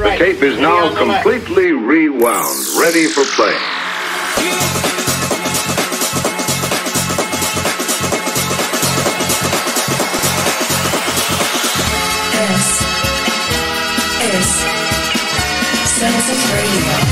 The tape is now completely rewound, ready for play. This is Census Radio.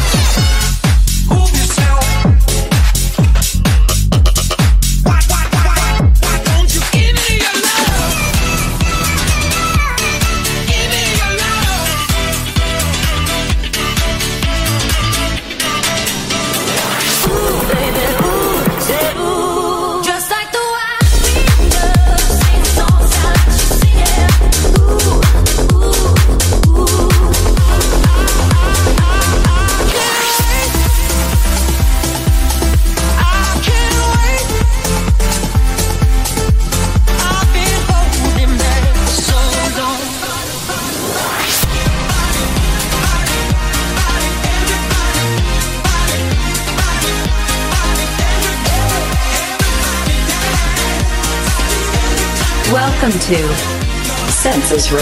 Eh,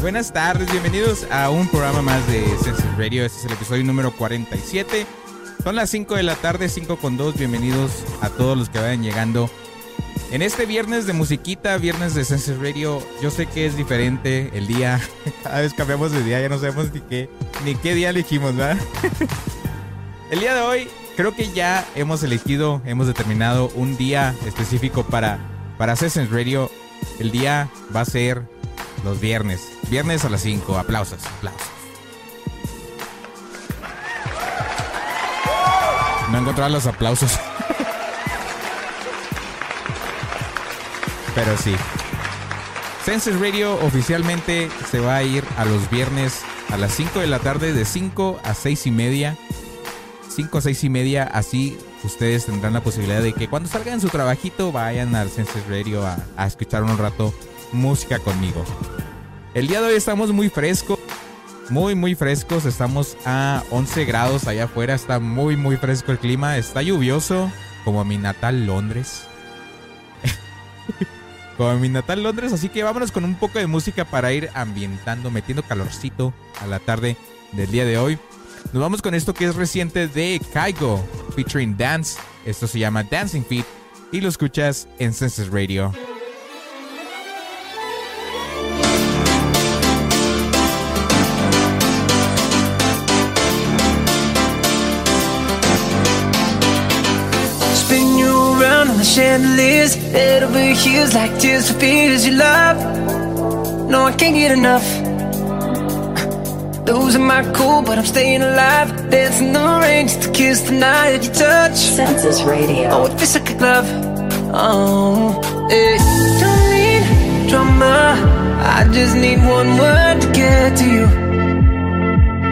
Buenas tardes, bienvenidos a un programa más de Census Radio. Este es el episodio número 47. Son las 5 de la tarde, 5 con 2. Bienvenidos a todos los que vayan llegando. En este viernes de musiquita, viernes de Census Radio, yo sé que es diferente el día. Cada vez cambiamos de día, ya no sabemos ni qué, ni qué día elegimos, ¿verdad? El día de hoy creo que ya hemos elegido, hemos determinado un día específico para, para Census Radio. El día va a ser los viernes. Viernes a las 5. Aplausos, aplausos. No he encontrado los aplausos. Pero sí. Census Radio oficialmente se va a ir a los viernes a las 5 de la tarde de 5 a 6 y media. 5 a 6 y media, así ustedes tendrán la posibilidad de que cuando salgan de su trabajito vayan al Census Radio a, escuchar un rato música conmigo. El día de hoy estamos muy frescos, muy muy frescos, estamos a 11 grados allá afuera, está muy muy fresco el clima, está lluvioso como mi natal Londres. como mi natal Londres, así que vámonos con un poco de música para ir ambientando, metiendo calorcito a la tarde del día de hoy. Nos vamos con esto que es reciente de Kaigo, featuring Dance. Esto se llama Dancing Feet y lo escuchas en Census Radio. The chandeliers Head over heels like tears for fears you love. No, I can't get enough. Losing my cool, but I'm staying alive. Dancing the rain just to kiss the night that you touch. Census Radio. Oh, it feels like a glove. Oh, eh Don't need drama. I just need one word to get to you.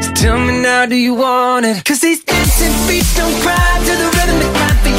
So tell me now, do you want it? Cause these dancing feet don't cry to the rhythm for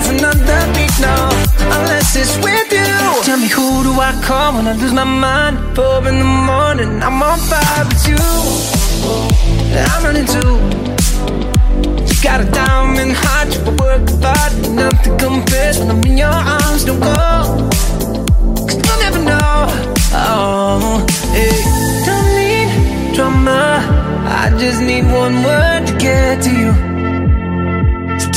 dance another beat now, unless it's with you. Tell me who do I call when I lose my mind? Four in the morning, I'm on fire with you. I'm running too. You got a diamond heart, you work art, nothing compares when I'm in your arms. Don't go, cause you'll never know. Oh, hey, don't need drama. I just need one word to get to you.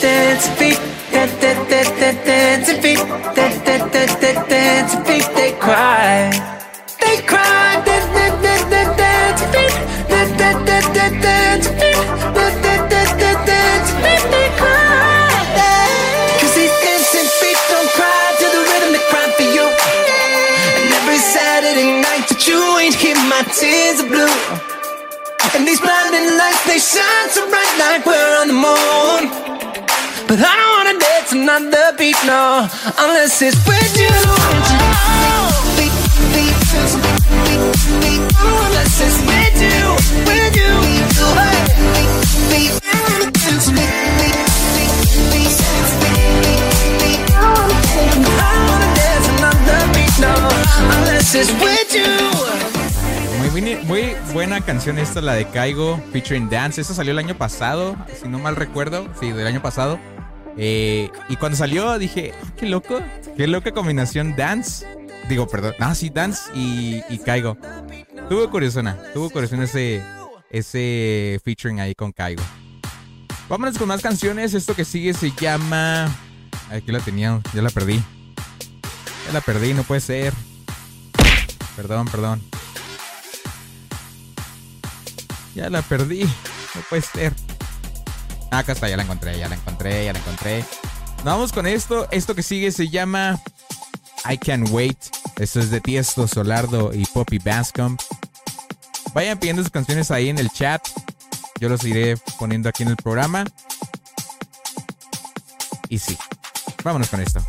dance beat, that that that that dance beat, that that that that But I don't wanna dance another beat, no, unless it's with you. Beat, beat, beat, beat, unless it's with you. Muy, muy buena canción esta, la de Caigo, featuring Dance. Esta salió el año pasado, si no mal recuerdo. Sí, del año pasado. Eh, y cuando salió dije, "Ah, qué loco, qué loca combinación Dance. Digo, perdón. Ah, sí, Dance y, y Caigo. Tuvo curiosona, tuvo curiosona ese, ese featuring ahí con Caigo. Vámonos con más canciones. Esto que sigue se llama. Aquí la tenía, ya la perdí. Ya la perdí, no puede ser. Perdón, perdón. Ya la perdí. No puede ser. Acá está, ya la encontré, ya la encontré, ya la encontré. Vamos con esto. Esto que sigue se llama I Can't Wait. Esto es de Tiesto, Solardo y Poppy Bascom. Vayan pidiendo sus canciones ahí en el chat. Yo los iré poniendo aquí en el programa. Y sí, vámonos con esto.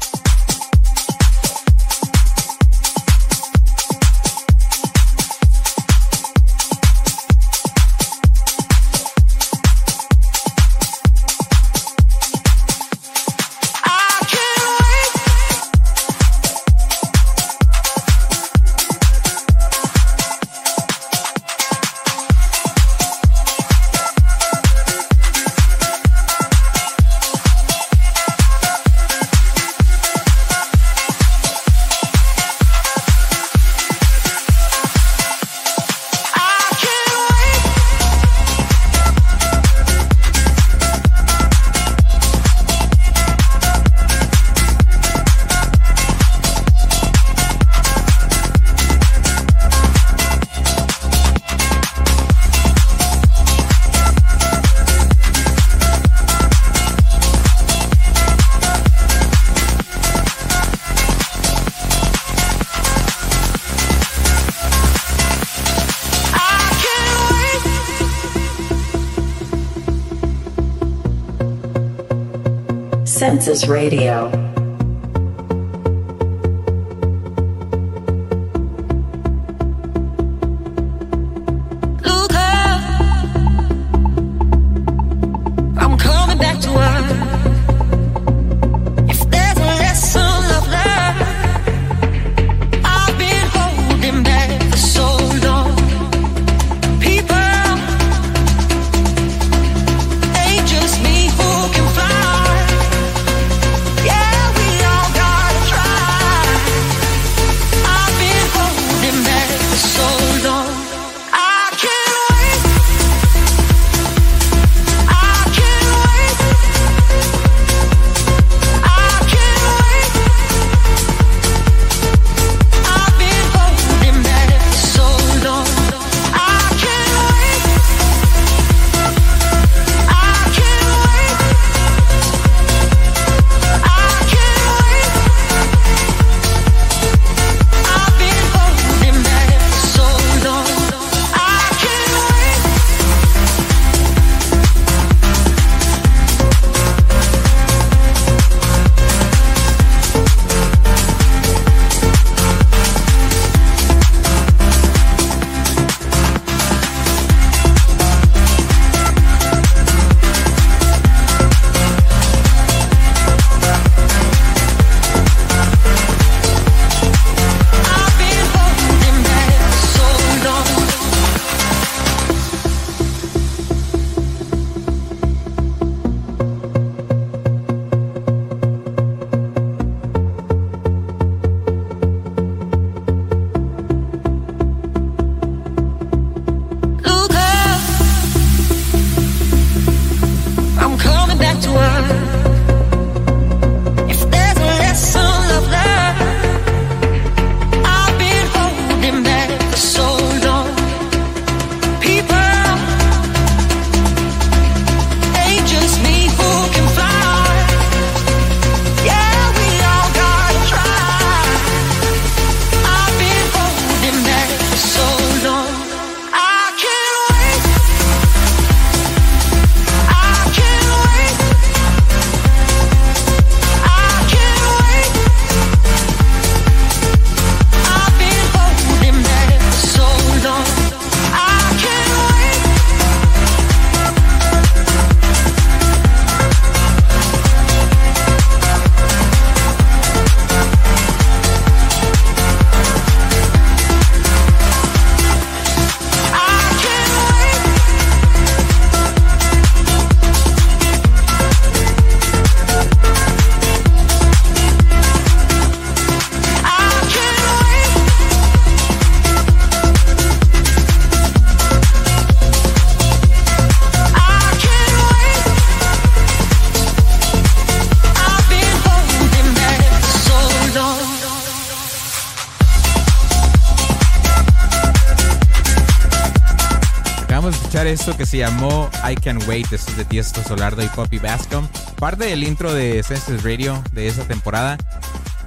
Census Radio. esto que se llamó I Can Wait. Esto es de Tiesto Solardo y Poppy Bascom. Parte del intro de Senses Radio de esa temporada.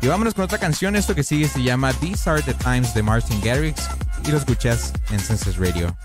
Y vámonos con otra canción. Esto que sigue se llama These Are the Times de Martin Garrix. Y lo escuchas en Senses Radio.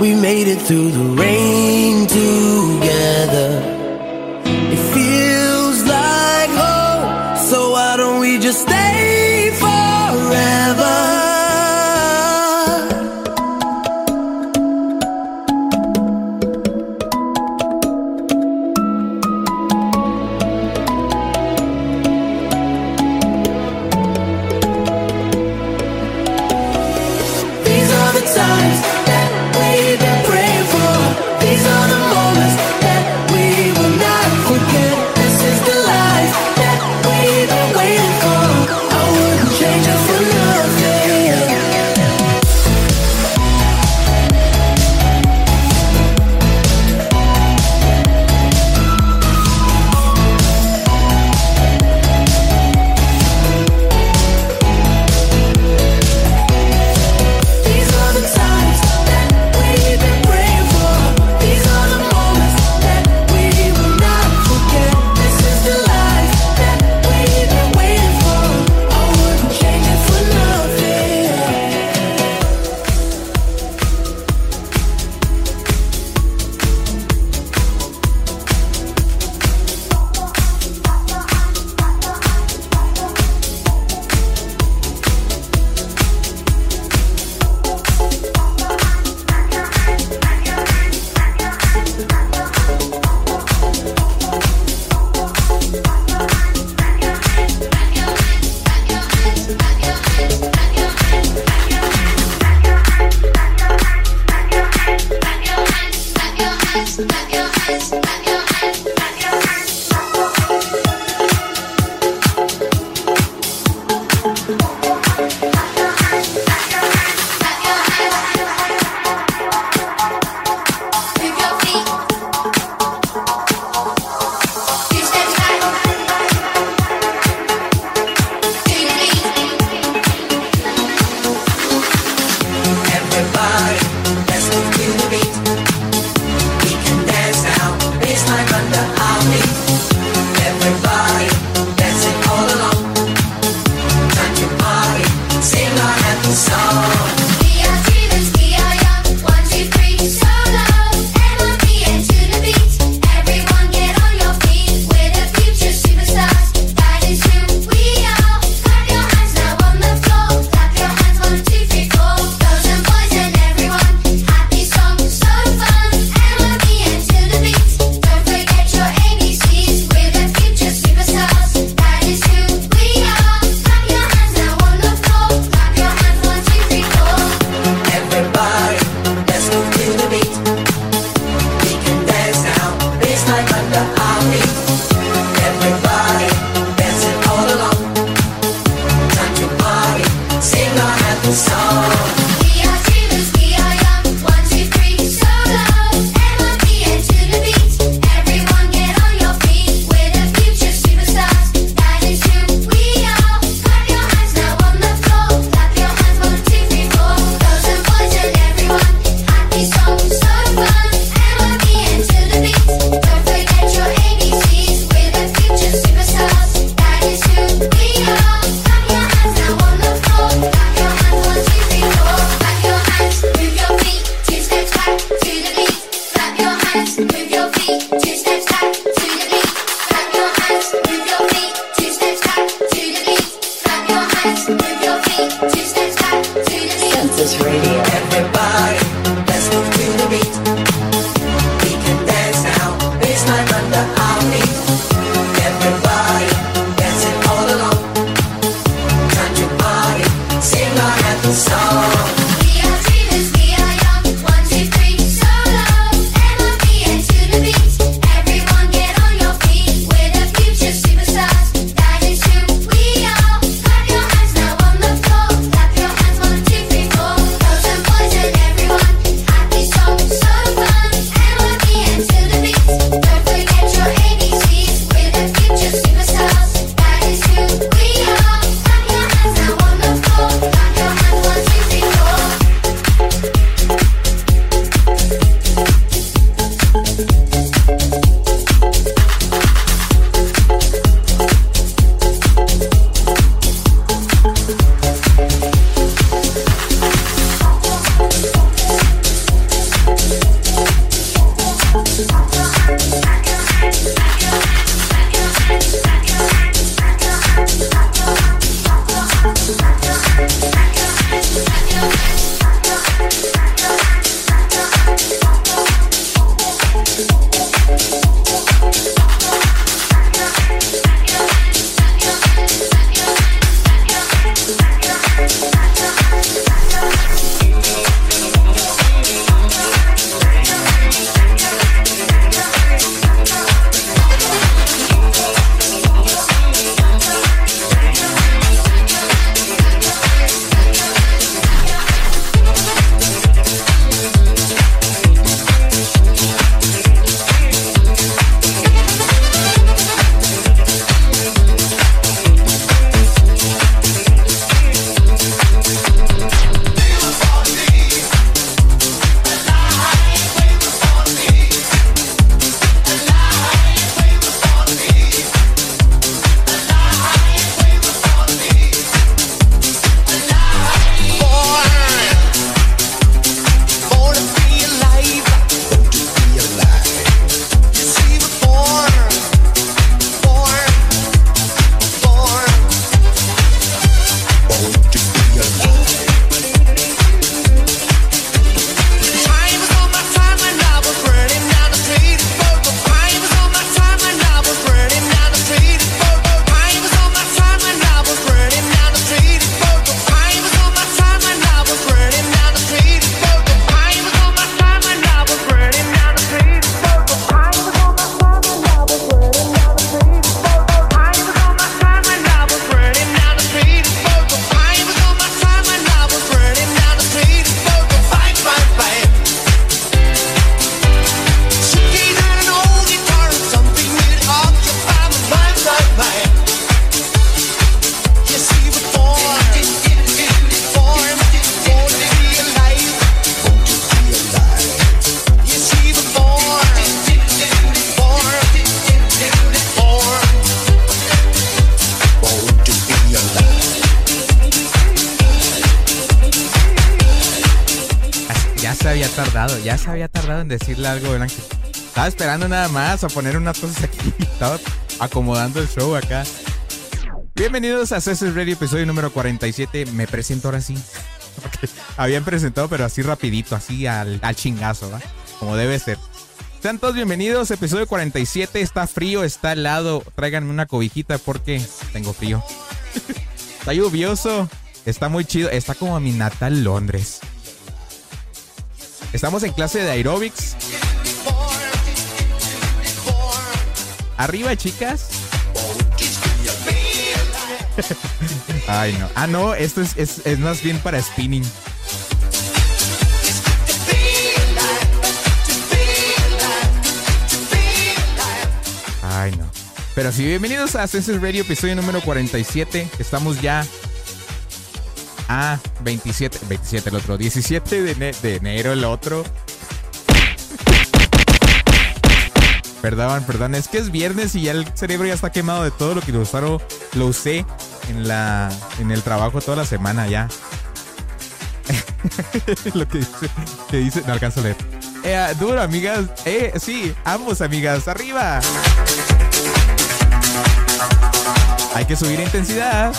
We made it through the rain. Algo, ángel. Estaba esperando nada más a poner unas cosas aquí. Estaba acomodando el show acá. Bienvenidos a CSS Radio, episodio número 47. Me presento ahora sí. Habían presentado, pero así rapidito, así al, al chingazo, ¿va? Como debe ser. Sean todos bienvenidos, episodio 47. Está frío, está helado. Tráiganme una cobijita porque tengo frío. está lluvioso. Está muy chido. Está como a mi natal Londres. Estamos en clase de aerobics. Arriba, chicas. Ay, no. Ah, no, esto es, es, es más bien para spinning. Ay, no. Pero sí, bienvenidos a Census Radio, episodio número 47. Estamos ya a 27, 27 el otro, 17 de, de enero el otro. Perdón, perdón, es que es viernes y ya el cerebro ya está quemado de todo lo que lo, lo usé en, la, en el trabajo toda la semana ya. lo que dice, que no alcanzo a leer. Eh, duro, amigas. Eh, sí, ambos, amigas. Arriba. Hay que subir intensidad.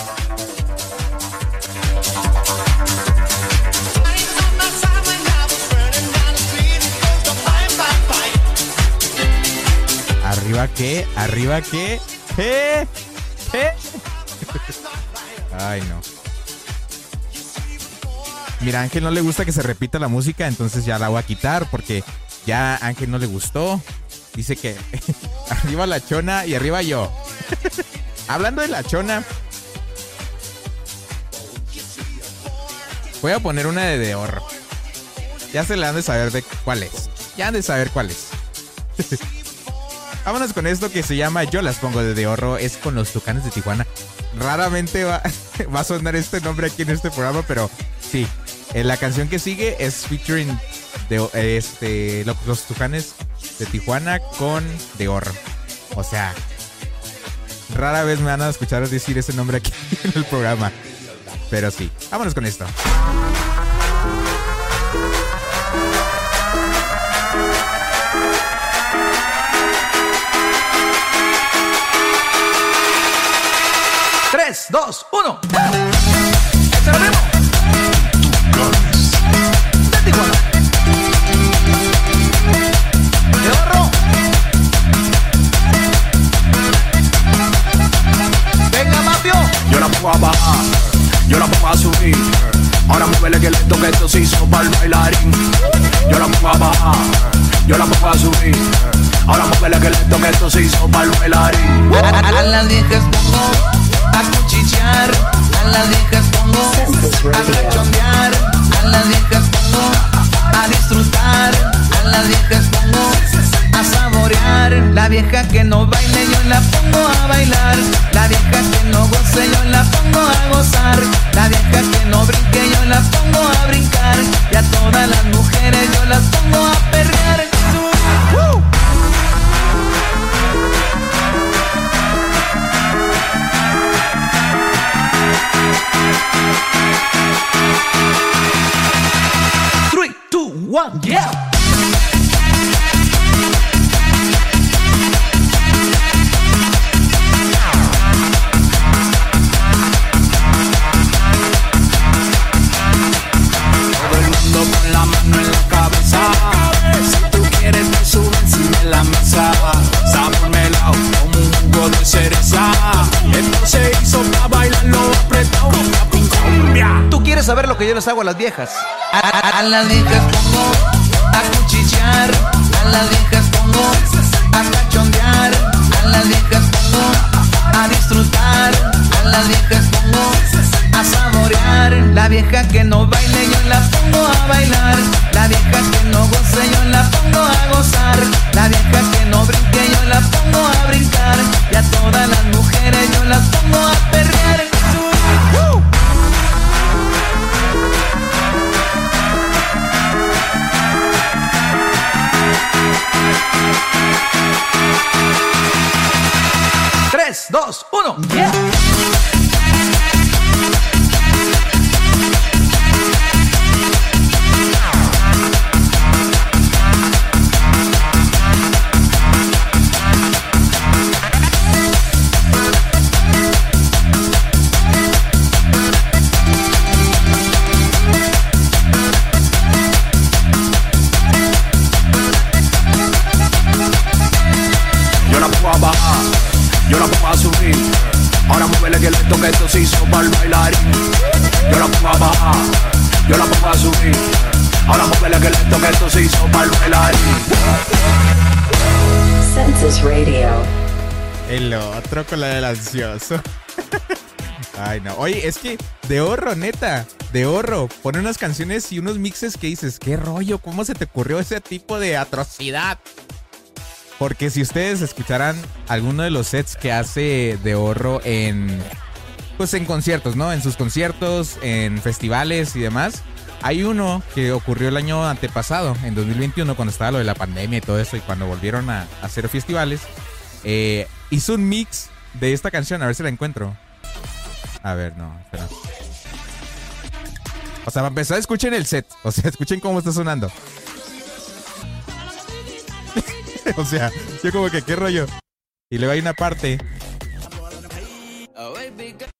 Arriba qué, arriba qué. ¿Qué? ¿Qué? Ay, no. Mira, Ángel no le gusta que se repita la música, entonces ya la voy a quitar porque ya Ángel no le gustó. Dice que arriba la chona y arriba yo. Hablando de la chona, voy a poner una de de ahorro. Ya se le han de saber de cuál es. Ya han de saber cuál es. Vámonos con esto que se llama Yo las pongo de de ahorro. Es con los tucanes de Tijuana. Raramente va, va a sonar este nombre aquí en este programa, pero sí. Eh, la canción que sigue es featuring de, este, lo- los tucanes de Tijuana con de ahorro. O sea, rara vez me van a escuchar decir ese nombre aquí en el programa. Pero sí, vámonos con esto. Tres, dos, uno. Échale ritmo. De Tijuana. De Barro. Venga, Mapio. Yo la pongo a bajar, yo la pongo a subir. Ahora muévele que le toque esto se hizo para el bailarín. Yo la pongo a bajar, yo la pongo a subir. Ahora muévele que le toque esto se hizo para el bailarín. A, a- a las viejas pongo a cuchichear, a las viejas pongo a cachondear, a las viejas pongo a disfrutar, a las viejas pongo a saborear. La vieja que no baile yo la pongo a bailar, la vieja que no goce yo la pongo a gozar, la vieja que no brinque yo la pongo a brincar, y a todas las mujeres yo las pongo a perrear. Tú quieres saber lo que yo les hago a las viejas. A, las viejas pongo a cuchichear, a las viejas pongo a cachondear, a las viejas pongo a disfrutar, a las viejas pongo a saborear. La vieja que no baile yo la pongo a bailar, la vieja que no goce yo la pongo a gozar, la vieja que no brinque yo la pongo a brincar, y a todas las mujeres yo las pongo a perrear. Uno. Yeah. El otro con la del ansioso. Ay, no. Oye, es que de horro, neta. De horro. Pone unas canciones y unos mixes que dices, ¿qué rollo? ¿Cómo se te ocurrió ese tipo de atrocidad? Porque si ustedes escucharan alguno de los sets que hace de horro en. Pues en conciertos, ¿no? En sus conciertos, en festivales y demás. Hay uno que ocurrió el año antepasado, en 2021, cuando estaba lo de la pandemia y todo eso, y cuando volvieron a, a hacer festivales. eh, hizo un mix de esta canción, a ver si la encuentro. A ver, no, espera. O sea, para empezar, escuchen el set. O sea, escuchen cómo está sonando. o sea, yo como que, ¿qué rollo? Y luego hay una parte.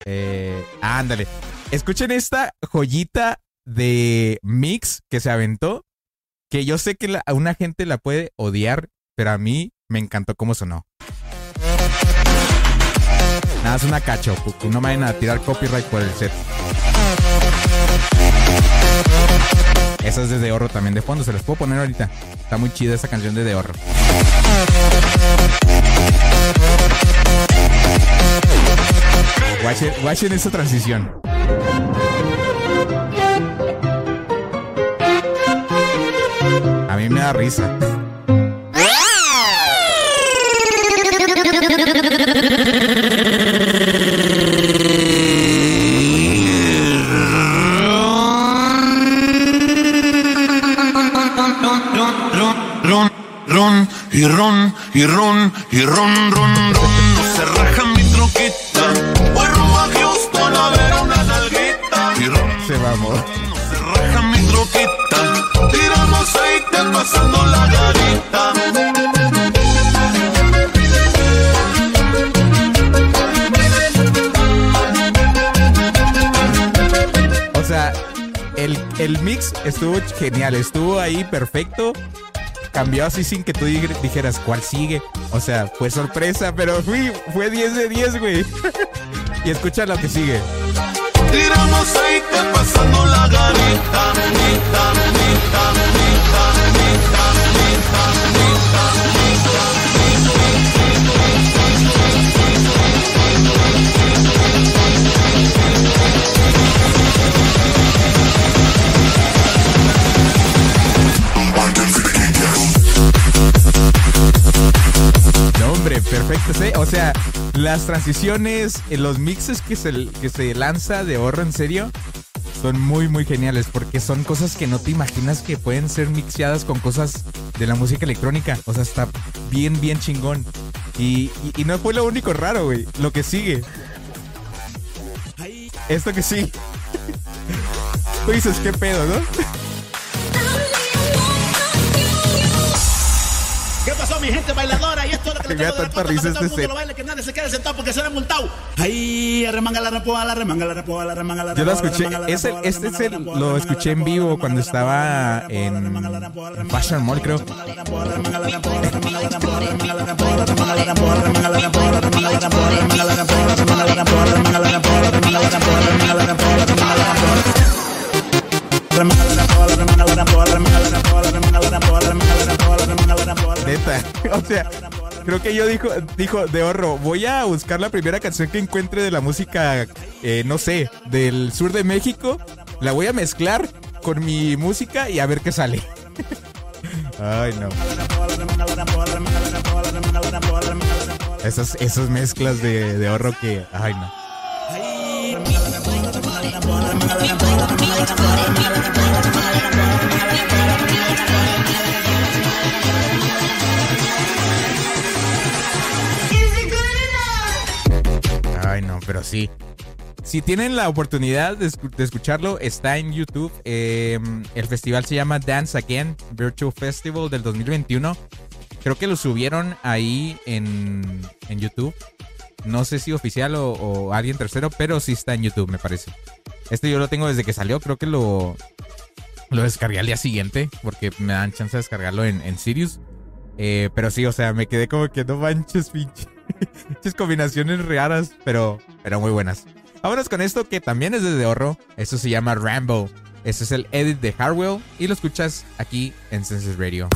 Eh, ándale. Escuchen esta joyita de mix que se aventó. Que yo sé que a una gente la puede odiar, pero a mí me encantó cómo sonó. Nada, es una cacho. No me vayan a tirar copyright por el set. Esa es de De Horro también de fondo. Se las puedo poner ahorita. Está muy chida esa canción de De Horro. Watchen, watchen esa transición. A mí me da risa. genial, estuvo ahí perfecto. Cambió así sin que tú di- dijeras cuál sigue. O sea, fue sorpresa, pero fui, fue 10 de 10, güey. y escucha lo que sigue. Tiramos pasando la garita. No, hombre, perfecto. ¿sí? O sea, las transiciones, eh, los mixes que se, que se lanza de horror en serio son muy, muy geniales porque son cosas que no te imaginas que pueden ser mixeadas con cosas de la música electrónica. O sea, está bien, bien chingón. Y, y- no fue lo único raro, güey. Lo que sigue. Esto que sí. Dices, ¿qué pedo, no? Que le este que nadie se quede sentado porque será multado. Ahí, arremanga la repoa, la remanga la repoa, la remanga la Yo lo escuché, es el, este es el, lo escuché en vivo cuando estaba en, Fashion Mall, creo. Neta. O sea, creo que yo dijo, dijo de horro, voy a buscar la primera canción que encuentre de la música, eh, no sé, del sur de México. La voy a mezclar con mi música y a ver qué sale. Ay, no. Esas, esas mezclas de, de horro que. Ay, no. Sí. Si tienen la oportunidad de, escu- de escucharlo, está en YouTube. Eh, el festival se llama Dance Again Virtual Festival del 2021. Creo que lo subieron ahí en, en YouTube. No sé si oficial o, alguien tercero, pero sí está en YouTube, me parece. Este yo lo tengo desde que salió. Creo que lo, lo descargué al día siguiente porque me dan chance de descargarlo en, en Sirius. Eh, pero sí, o sea, me quedé como que no manches, pinche. Pinches combinaciones raras, pero pero muy buenas. Vámonos con esto que también es de ahorro. Esto se llama Rambo. Este es el edit de Harwell y lo escuchas aquí en Senses Radio.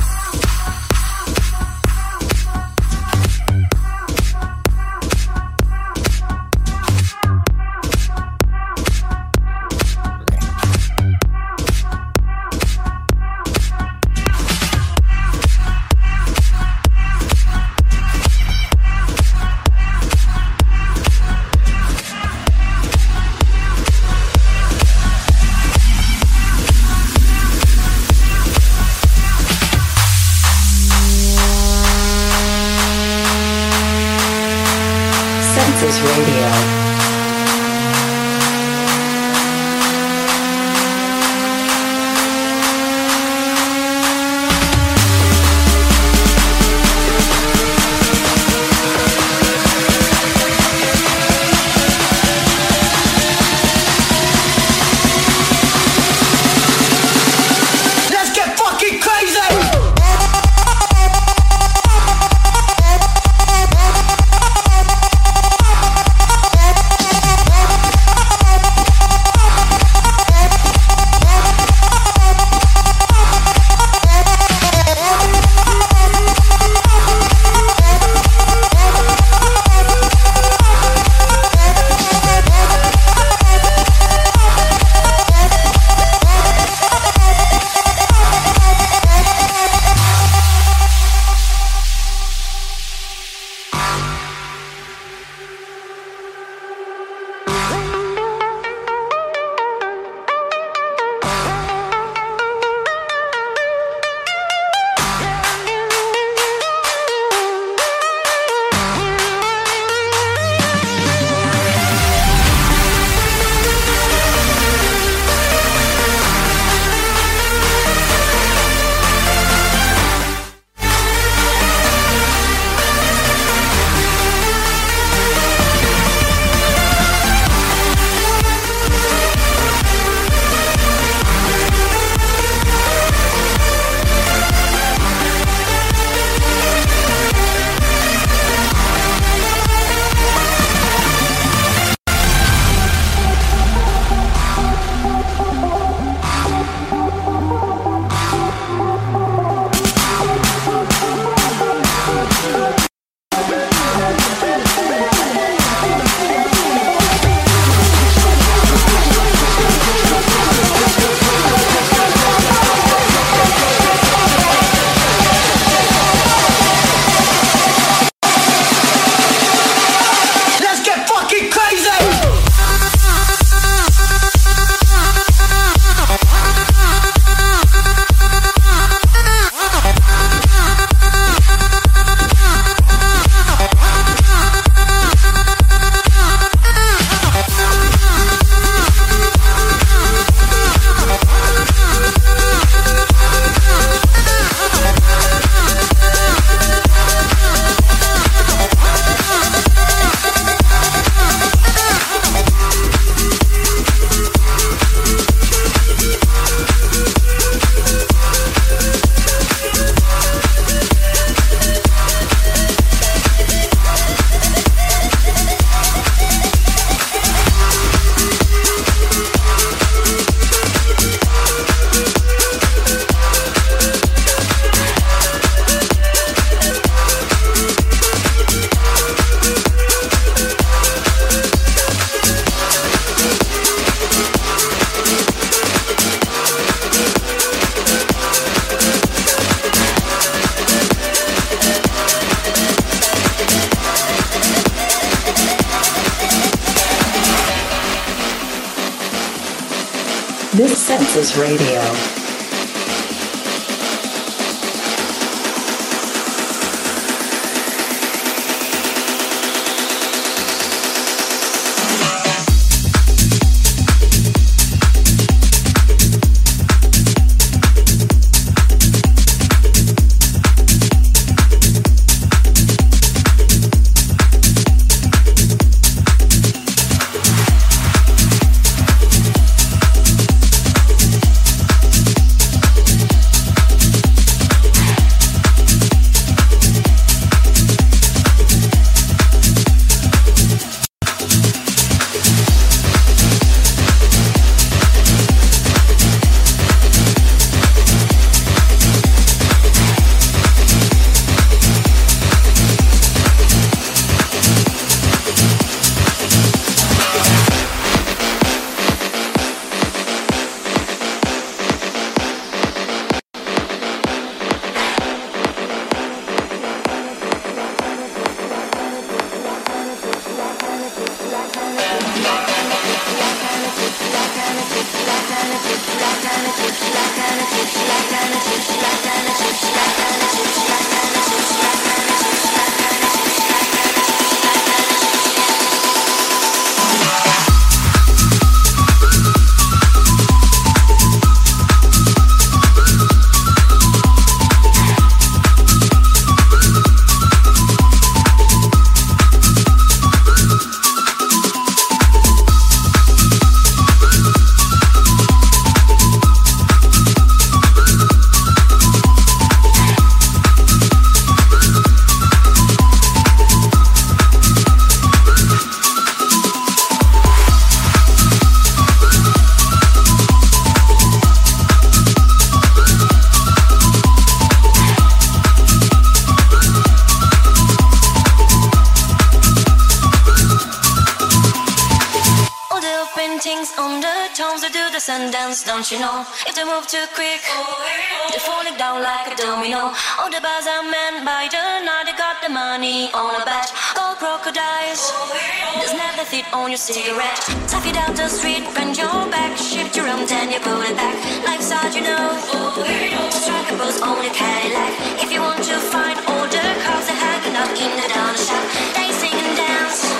On your cigarette. Tough it out the street, bend your back, shift your arm, then you pull it back. Life's hard, you know. To strike a pose on your Cadillac. If you want to find the cars, they're hanging out in the dollar shop. They sing and dance.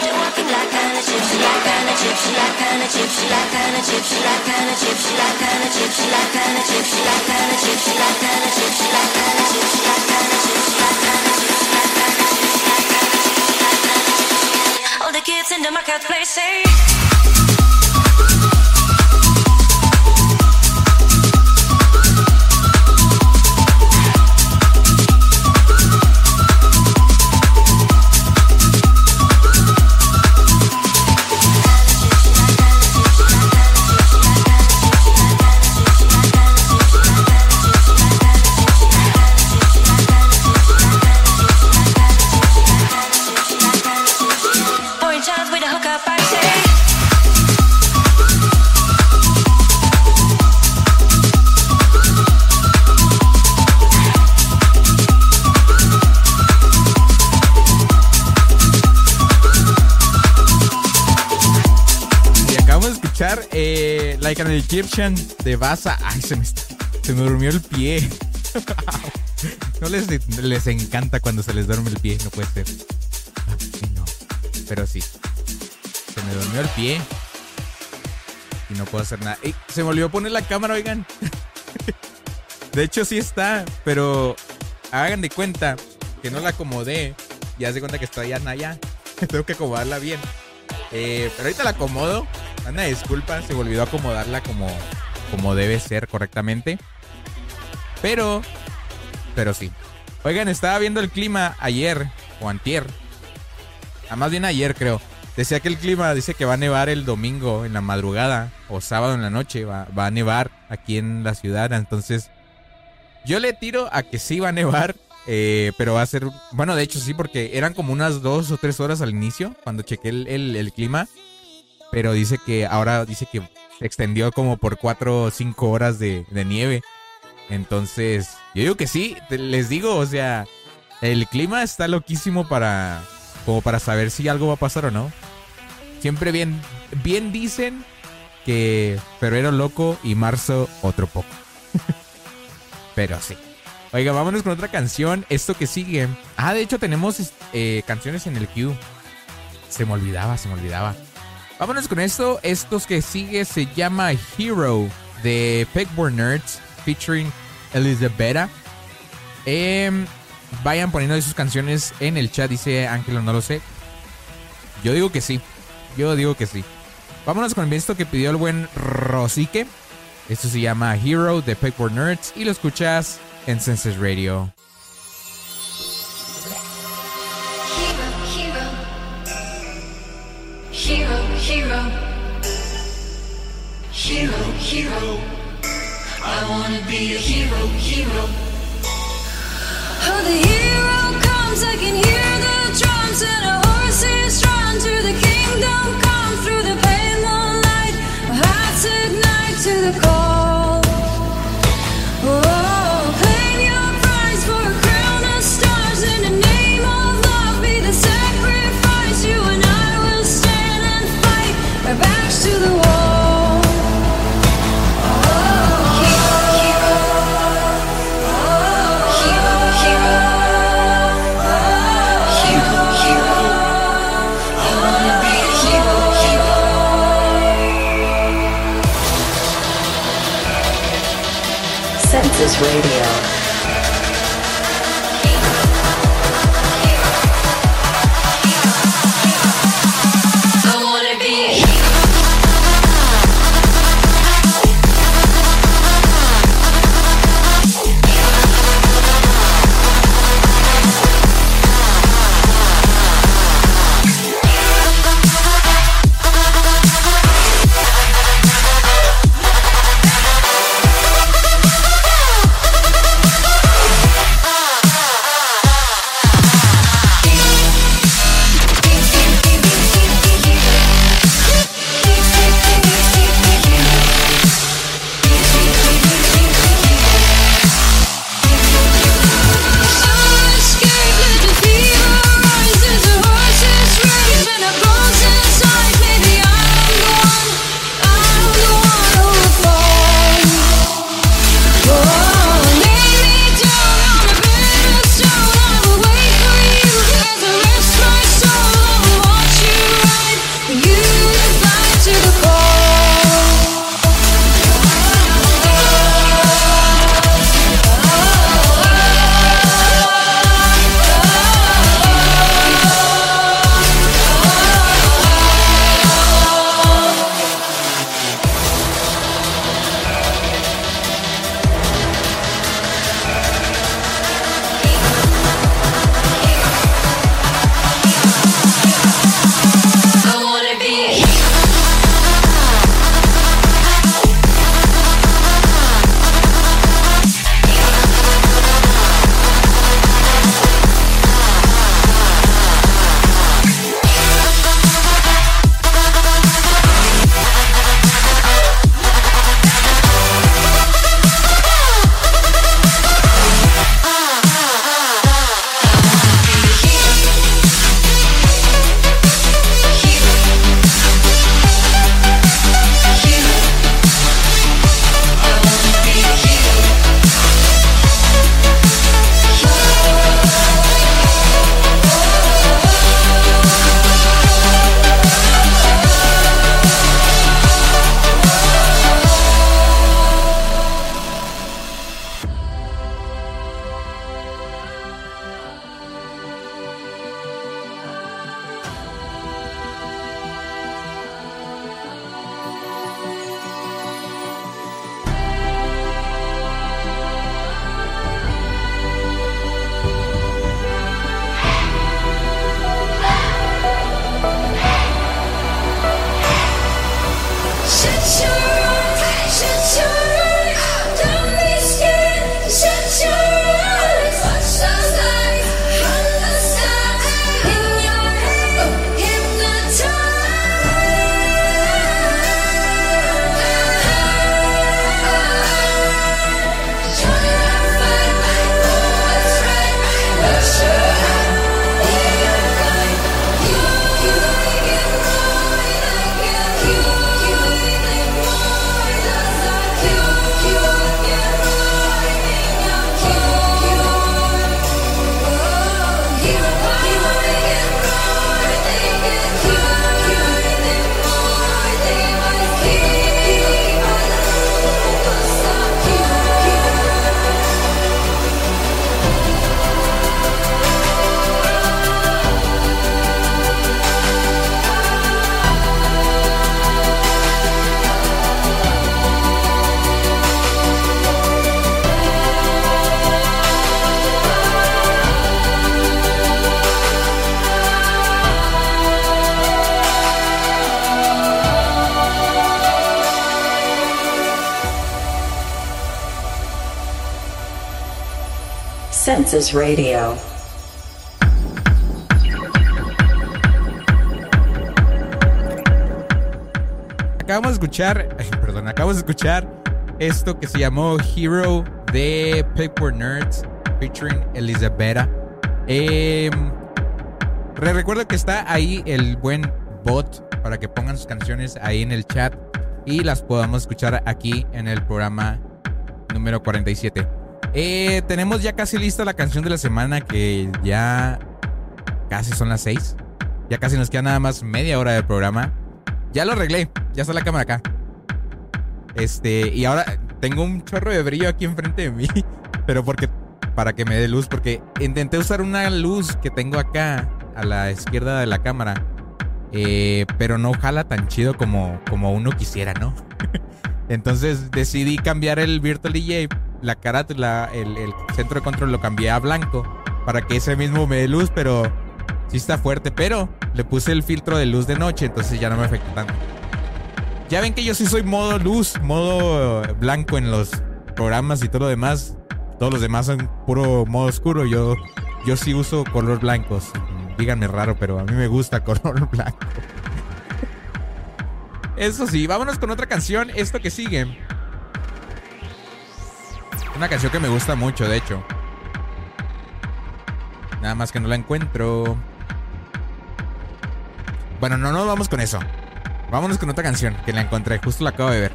They're walking like kind of gypsy, like kind of gypsy, like kind gypsy, like kind gypsy, like kind gypsy, like kind gypsy, like that place safe. Escuchar eh, Like an Egyptian de Baza. Ay, se me, está- se me durmió el pie. no les, les encanta cuando se les duerme el pie, no puede ser. Ay, no. Pero sí. Se me durmió el pie. Y no puedo hacer nada. Se me olvidó poner la cámara, oigan. de hecho, sí está. Pero hagan de cuenta que no la acomodé. Y haz de cuenta que estoy allá. allá. Tengo que acomodarla bien. Eh, pero ahorita la acomodo. Una disculpa, se me olvidó acomodarla como, como debe ser correctamente. Pero, pero sí. Oigan, estaba viendo el clima ayer o antier. Ah, más bien ayer creo. Decía que el clima dice que va a nevar el domingo en la madrugada o sábado en la noche. Va, va a nevar aquí en la ciudad. Entonces, yo le tiro a que sí va a nevar. eh, pero va a ser. Bueno, de hecho sí, porque eran como unas dos o tres horas al inicio. Cuando chequé el- el clima. Pero dice que ahora dice que se extendió como por cuatro o cinco horas de, de nieve. Entonces, yo digo que sí. Les digo, o sea, el clima está loquísimo para. Como para saber si algo va a pasar o no. Siempre bien, bien dicen que febrero loco y marzo otro poco. Pero sí. Oiga, vámonos con otra canción. Esto que sigue. Ah, de hecho tenemos eh, canciones en el queue. Se me olvidaba, se me olvidaba. Vámonos con esto. Estos que sigue se llama Hero de Pegboard Nerds featuring Elizabeth. Em, vayan poniendo sus canciones en el chat, dice Ángelo, no lo sé. Yo digo que sí. Yo digo que sí. Vámonos con esto que pidió el buen Rosique. Esto se llama Hero de Pegboard Nerds y lo escuchas en Senses Radio. Hero. Hero, hero. Hero, hero. I wanna be a hero, hero. Oh, the hero comes, I can hear the drums and a horse is drawn to the kingdom come through the pale moonlight. Hearts ignite to the call. Radio. Acabamos de escuchar, perdón, acabamos de escuchar esto que se llamó Hero de Paper Nerds featuring Elizabeth. Eh, recuerdo que está ahí el buen bot para que pongan sus canciones ahí en el chat y las podamos escuchar aquí en el programa número 47. Eh, tenemos ya casi lista la canción de la semana que ya casi son las 6. Ya casi nos queda nada más media hora del programa. Ya lo arreglé, ya está la cámara acá. Este, y ahora tengo un chorro de brillo aquí enfrente de mí, pero porque para que me dé luz, porque intenté usar una luz que tengo acá a la izquierda de la cámara, eh, pero no jala tan chido como, como uno quisiera, ¿no? Entonces decidí cambiar el Virtual DJ, la carátula, el, centro de control lo cambié a blanco para que ese mismo me dé luz, pero sí está fuerte, pero le puse el filtro de luz de noche, entonces ya no me afecta tanto. Ya ven que yo sí soy modo luz, modo blanco en los programas y todo lo demás. Todos los demás son puro modo oscuro. Yo, yo sí uso color blancos. Díganme raro, pero a mí me gusta color blanco. Eso sí, vámonos con otra canción. Esto que sigue. Una canción que me gusta mucho, de hecho. Nada más que no la encuentro. Bueno, no, no vamos con eso. Vámonos con otra canción que la encontré, justo la acabo de ver.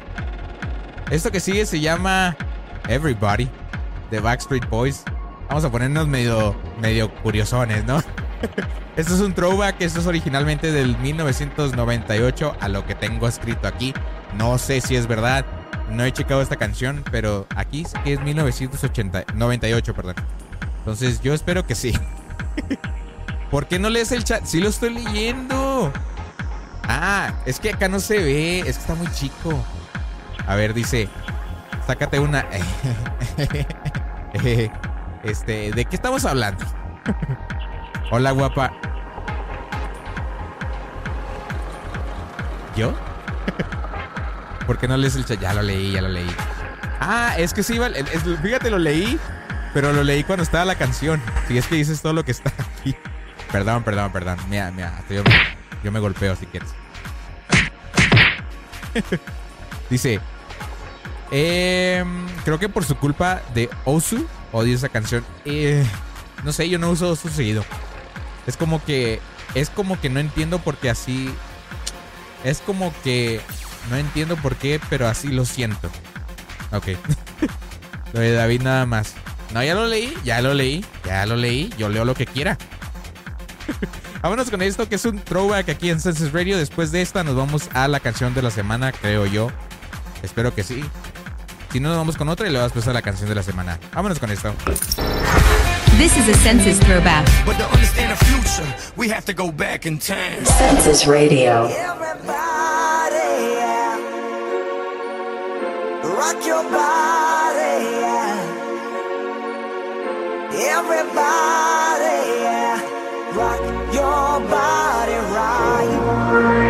Esto que sigue se llama Everybody de Backstreet Boys. Vamos a ponernos medio, medio curiosones, ¿no? Esto es un throwback, esto es originalmente del 1998 a lo que tengo escrito aquí. No sé si es verdad, no he checado esta canción, pero aquí sí que es 1998, perdón. Entonces yo espero que sí. ¿Por qué no lees el chat? Sí lo estoy leyendo. Ah, es que acá no se ve, es que está muy chico. A ver, dice, sácate una. Este, ¿de qué estamos hablando? Hola, guapa. ¿Yo? ¿Por qué no lees el chat? Ya lo leí, ya lo leí. Ah, es que sí. Fíjate, lo leí, pero lo leí cuando estaba la canción. Si es que dices todo lo que está aquí. Perdón, perdón, perdón. Mira, mira, yo me, yo me golpeo si quieres. Dice, eh, creo que por su culpa de Osu, odio esa canción. Eh, no sé, yo no uso Osu seguido. Es como que, es como que no entiendo por qué así. Es como que no entiendo por qué, pero así lo siento. Ok. lo de David nada más. No, ya lo leí, ya lo leí, ya lo leí. Yo leo lo que quiera. Vámonos con esto, que es un throwback aquí en Census Radio. Después de esta, nos vamos a la canción de la semana, creo yo. Espero que sí. Si no, nos vamos con otra y le vas a la canción de la semana. Vámonos con esto. This is a census throwback. But to understand the future, we have to go back in time. Census Radio. Everybody, yeah. Rock your body, yeah. Everybody, yeah. Rock your body right.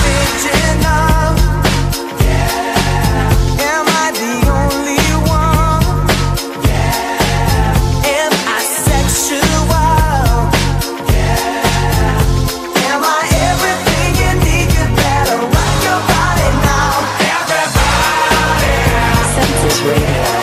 Radio.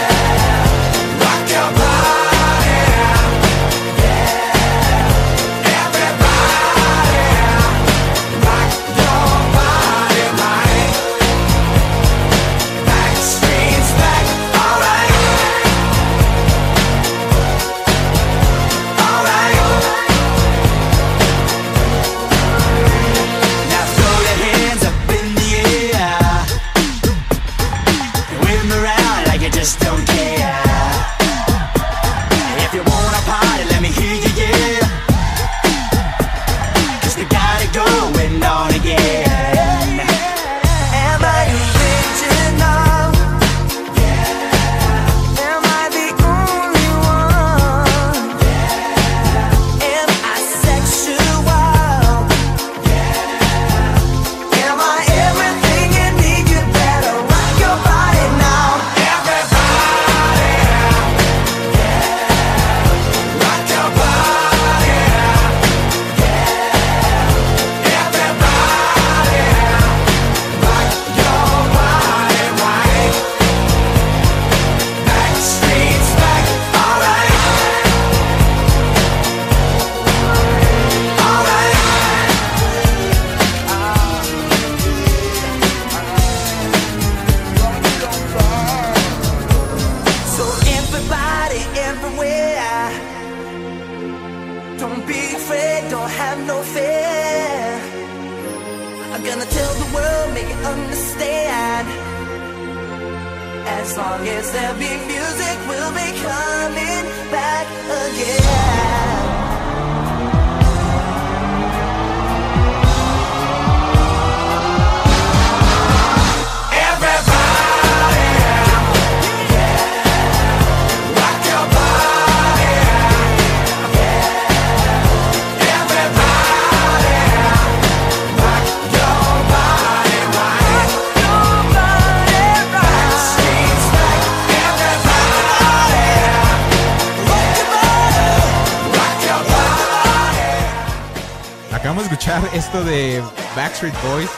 De Backstreet Boys.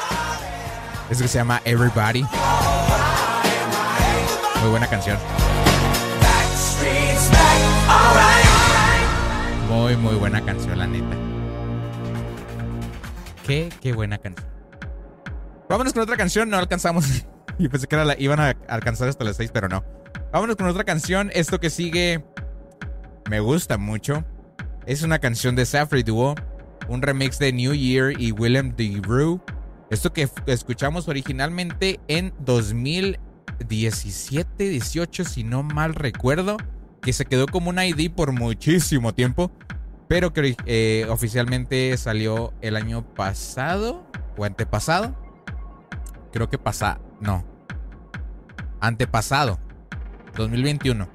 Esto que se llama Everybody. Muy buena canción. Muy, muy buena canción, la neta. Qué, qué buena canción. Vámonos con otra canción. No alcanzamos. Yo pensé que era la- iban a alcanzar hasta las 6, pero no. Vámonos con otra canción. Esto que sigue me gusta mucho. Es una canción de Safri Duo. Un remix de New Year y Willem DeRue. Esto que escuchamos originalmente en 2017, 18, si no mal recuerdo. Que se quedó como un ID por muchísimo tiempo. Pero que eh, oficialmente salió el año pasado o antepasado. Creo que pasa. No. Antepasado. 2021.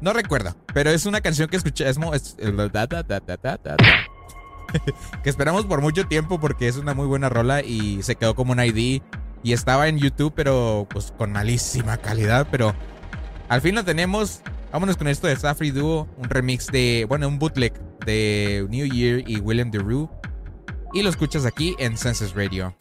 No recuerdo. Pero es una canción que escuché. Es, es- que esperamos por mucho tiempo porque es una muy buena rola y se quedó como un ID. Y estaba en YouTube, pero pues con malísima calidad. Pero al fin lo tenemos. Vámonos con esto de Safri Duo. Un remix de. Bueno, un bootleg de New Year y William DeRue. Y lo escuchas aquí en Census Radio.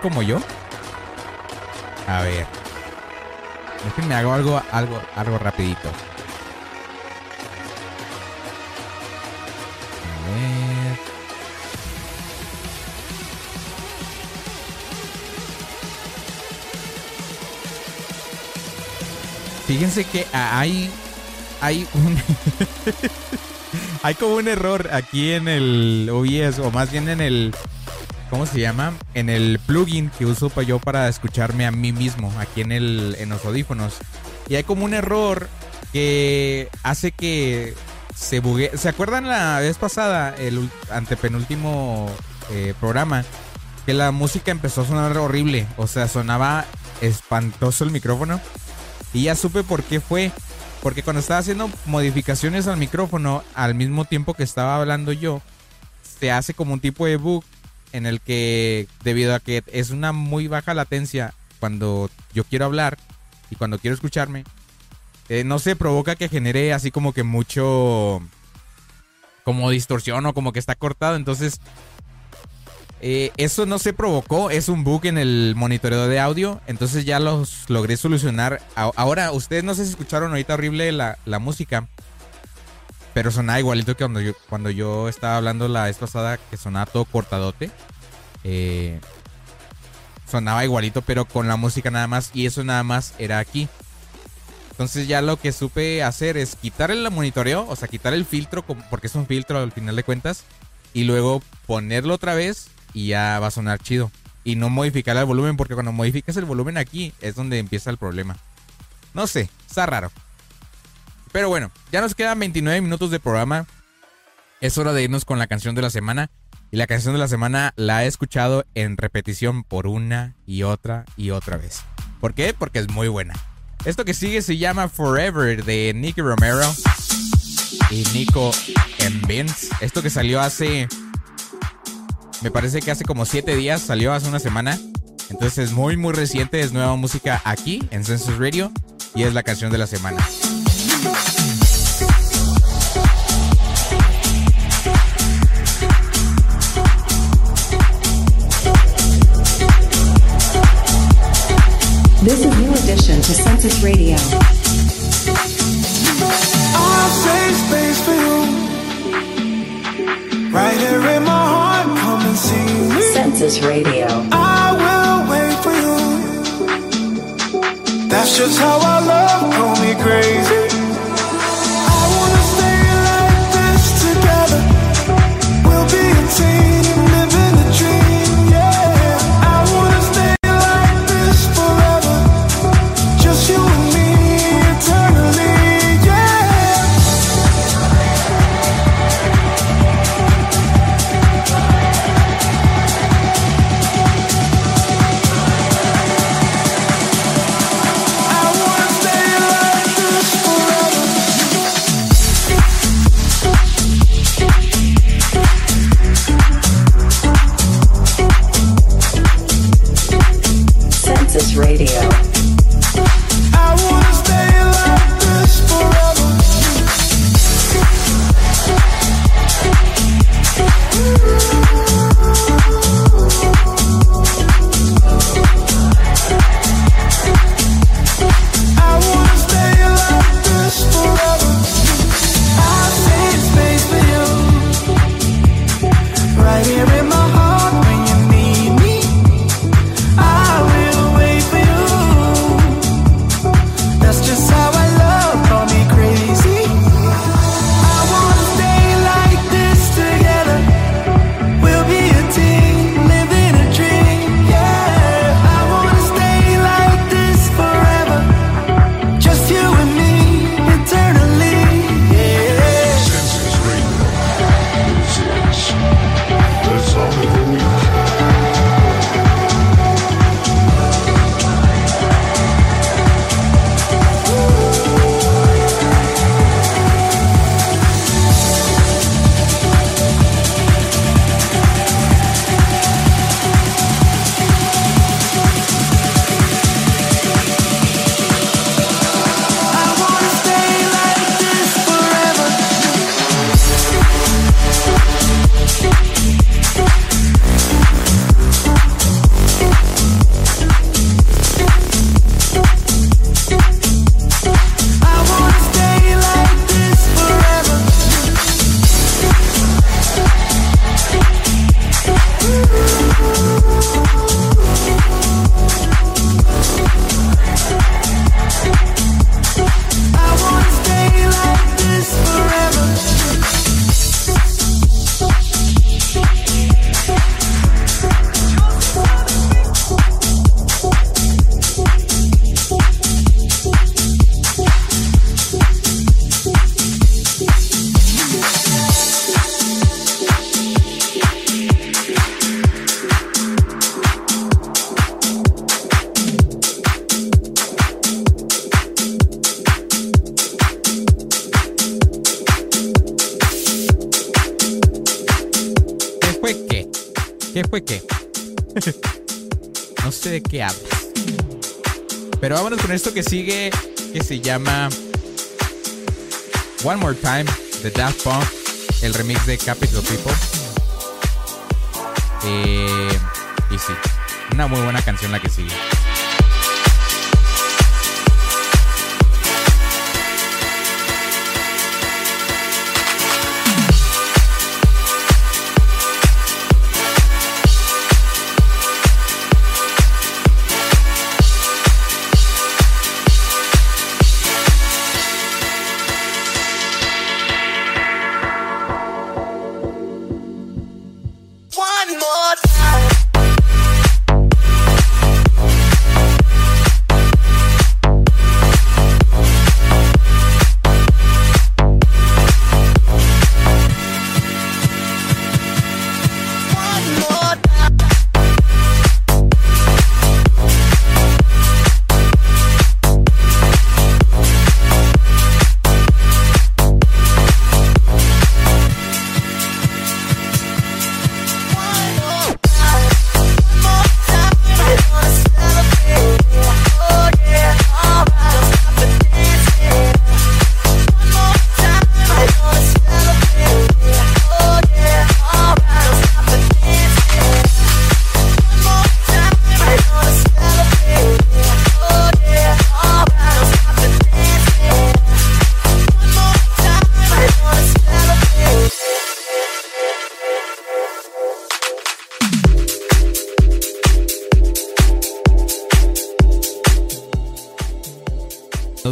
Como yo? A ver. Déjenme hago algo, algo, algo rapidito. A ver. Fíjense que hay hay un hay como un error aquí en el OBS o más bien en el ¿cómo se llama? En el plugin que uso yo para escucharme a mí mismo aquí en el en los audífonos. Y hay como un error que hace que se bugue. ¿Se acuerdan la vez pasada el antepenúltimo eh, programa que la música empezó a sonar horrible, o sea, sonaba espantoso el micrófono? Y ya supe por qué fue. Porque cuando estaba haciendo modificaciones al micrófono, al mismo tiempo que estaba hablando yo, se hace como un tipo de bug en el que, debido a que es una muy baja latencia cuando yo quiero hablar y cuando quiero escucharme, eh, no se provoca que genere así como que mucho, como distorsión o como que está cortado. Entonces, eh, eso no se provocó, es un bug en el monitoreo de audio. Entonces ya los logré solucionar. Ahora, ustedes no sé si escucharon ahorita horrible la, la música. Pero sonaba igualito que cuando yo, cuando yo estaba hablando la vez pasada, que sonaba todo cortadote. Eh, sonaba igualito, pero con la música nada más. Y eso nada más era aquí. Entonces ya lo que supe hacer es quitar el monitoreo, o sea, quitar el filtro, porque es un filtro al final de cuentas. Y luego ponerlo otra vez y ya va a sonar chido. Y no modificar el volumen, porque cuando modificas el volumen aquí es donde empieza el problema. No sé, está raro. Pero bueno, ya nos quedan 29 minutos de programa. Es hora de irnos con la canción de la semana. Y la canción de la semana la he escuchado en repetición por una y otra y otra vez. ¿Por qué? Porque es muy buena. Esto que sigue se llama Forever de Nicky Romero y Nico en Vince. Esto que salió hace. Me parece que hace como 7 días, salió hace una semana. Entonces es muy, muy reciente. Es nueva música aquí en Census Radio. Y es la canción de la semana. This is a new addition to Census Radio. I'll save space for you. Right here in my heart, come and see me. Census Radio. I will wait for you. That's just how I love, call me crazy. I wanna stay like this together. We'll be a team, esto que sigue, que se llama One More Time de Daft Punk, el remix de Capital People. Eh, y sí, una muy buena canción la que sigue.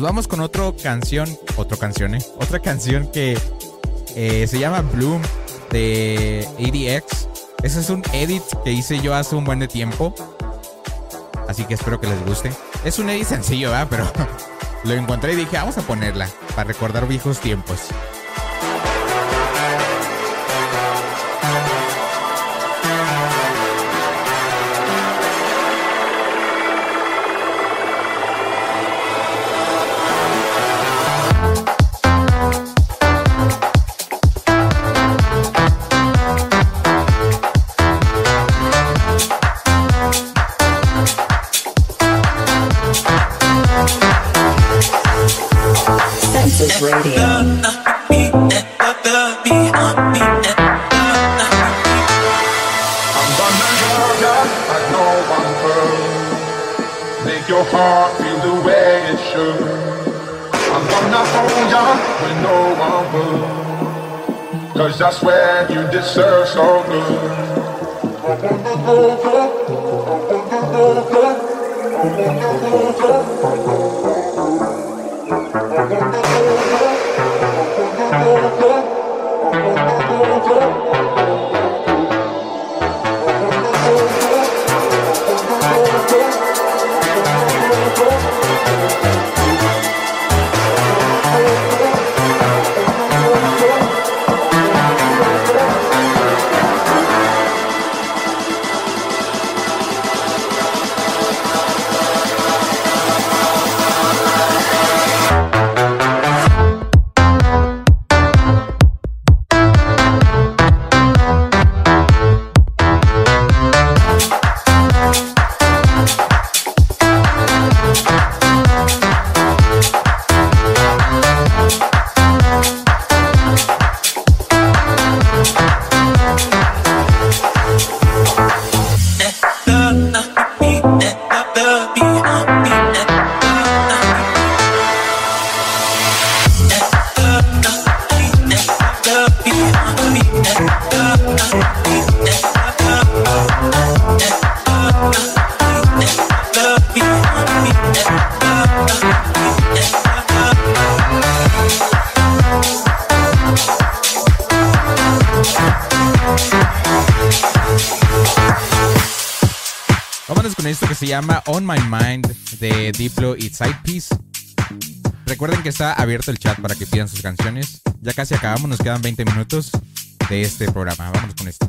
Vamos con otra canción, otra canción, ¿eh? Otra canción que eh, se llama Bloom de ADX. Ese es un edit que hice yo hace un buen de tiempo. Así que espero que les guste. Es un edit sencillo, ¿verdad? Pero lo encontré y dije, vamos a ponerla para recordar viejos tiempos. Llama On My Mind de Diplo y Side Piece. Recuerden que está abierto el chat para que pidan sus canciones. Ya casi acabamos, nos quedan 20 minutos de este programa. Vámonos con esto.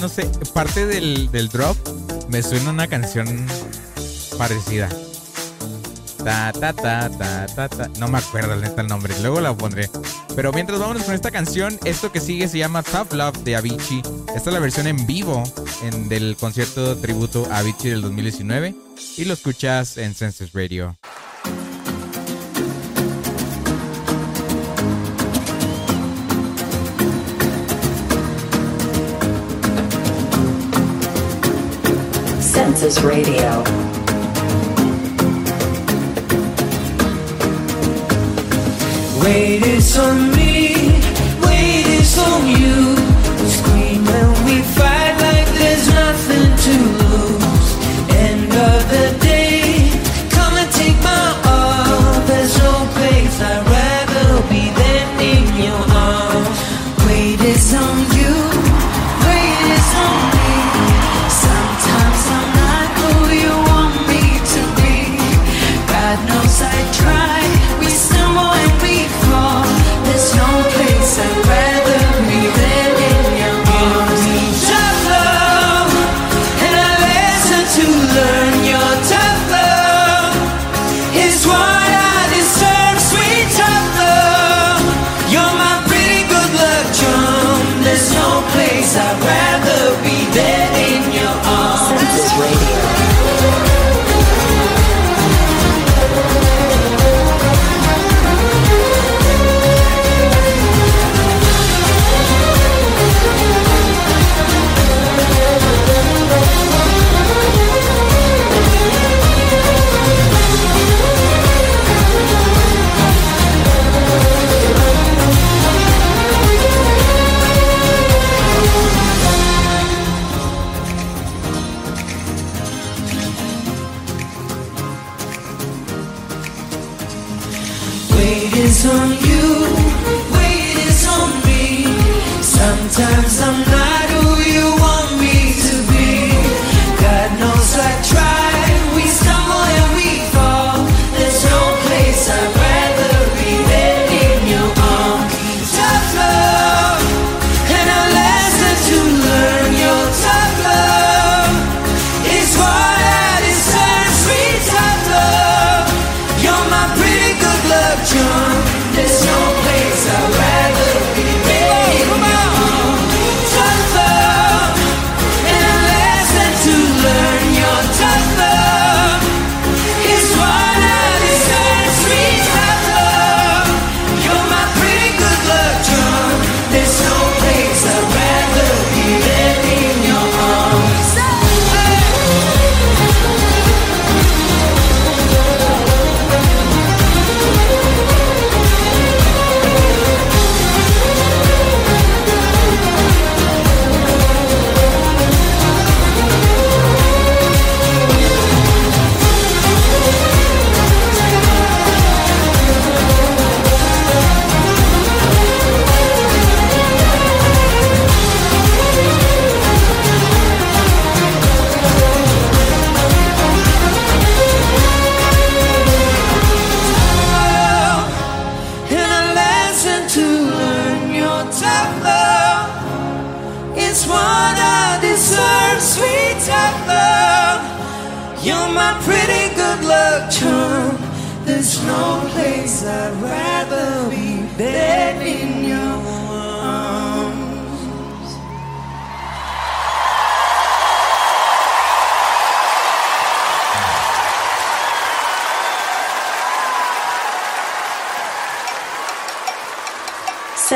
No sé, parte del, del drop, me suena una canción parecida. Ta, ta, ta, ta, ta, ta. No me acuerdo neta el nombre, luego la pondré. Pero mientras vámonos con esta canción, esto que sigue se llama Tough Love de Avicii. Esta es la versión en vivo del concierto tributo a Avicii del 2019 y lo escuchas en Census Radio. Census Radio. Wait is on me, wait is on you. We scream and we fight like there's nothing to lose.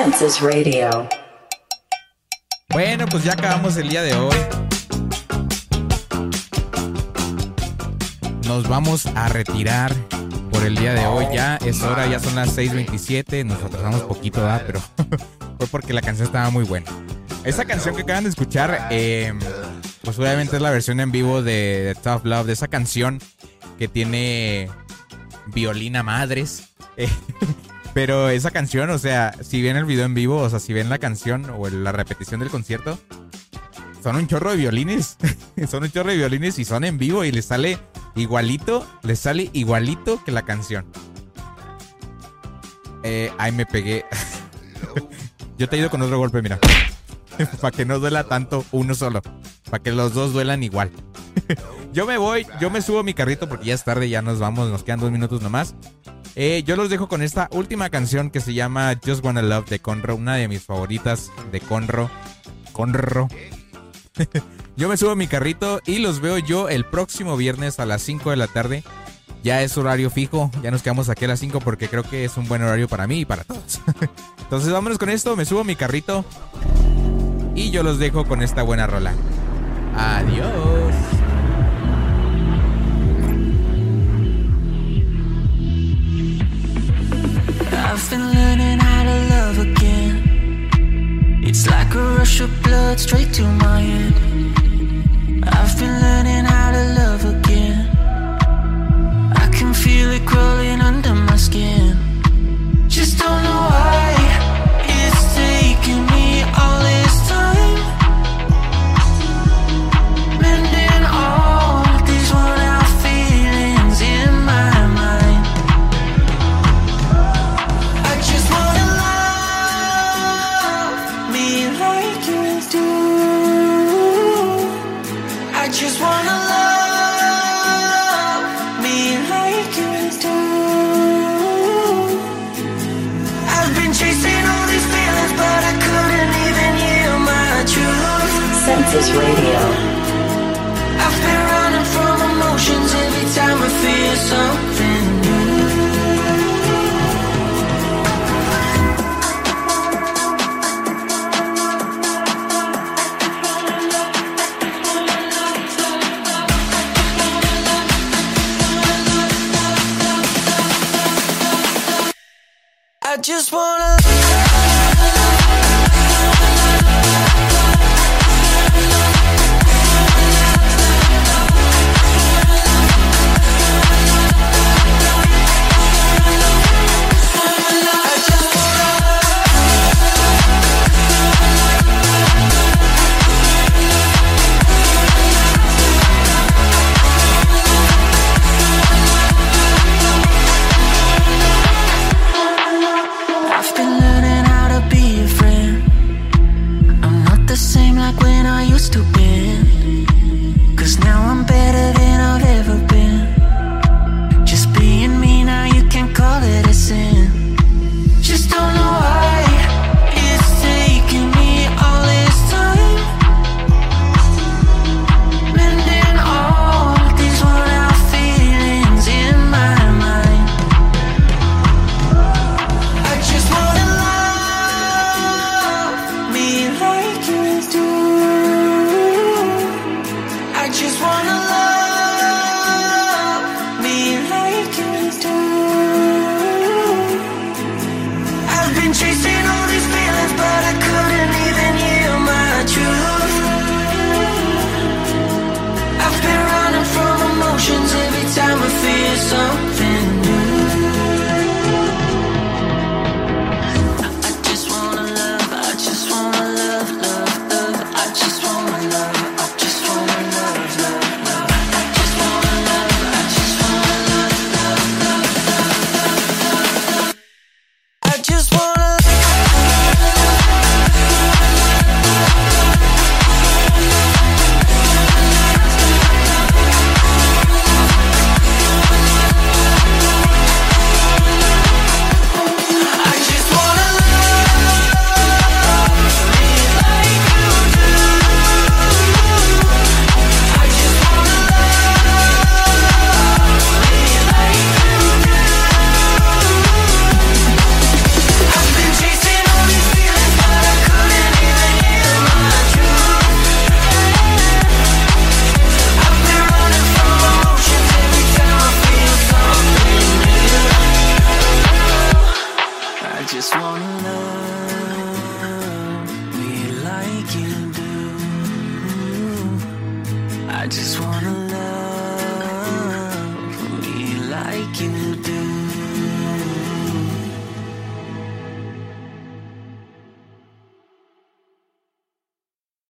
Radio. Bueno, pues ya acabamos el día de hoy. Nos vamos a retirar por el día de hoy. Ya es hora, ya son las 6:27. Nos atrasamos poquito, ¿verdad? Pero fue porque la canción estaba muy buena. Esa canción que acaban de escuchar, eh, pues obviamente es la versión en vivo de, de Tough Love, de esa canción que tiene violina madres. pero esa canción, o sea, si ven el video en vivo, o sea, si ven la canción o la repetición del concierto, son un chorro de violines. son un chorro de violines y son en vivo y les sale igualito, les sale igualito que la canción. Eh, ahí me pegué. Yo te he ido con otro golpe, mira. para que no duela tanto uno solo. Para que los dos duelan igual. yo me voy, yo me subo mi carrito porque ya es tarde, ya nos vamos, nos quedan dos minutos nomás. Eh, yo los dejo con esta última canción que se llama Just Wanna Love de Conro, una de mis favoritas de Conro. Conro. yo me subo mi carrito y los veo yo el próximo viernes a las 5 de la tarde. Ya es horario fijo, ya nos quedamos aquí a las 5 porque creo que es un buen horario para mí y para todos. Entonces vámonos con esto, me subo mi carrito y yo los dejo con esta buena rola. Adiós. I've been learning how to love again. It's like a rush of blood straight to my head. I've been learning how to love again. I can feel it crawling under my skin. Just don't know why I just wanna.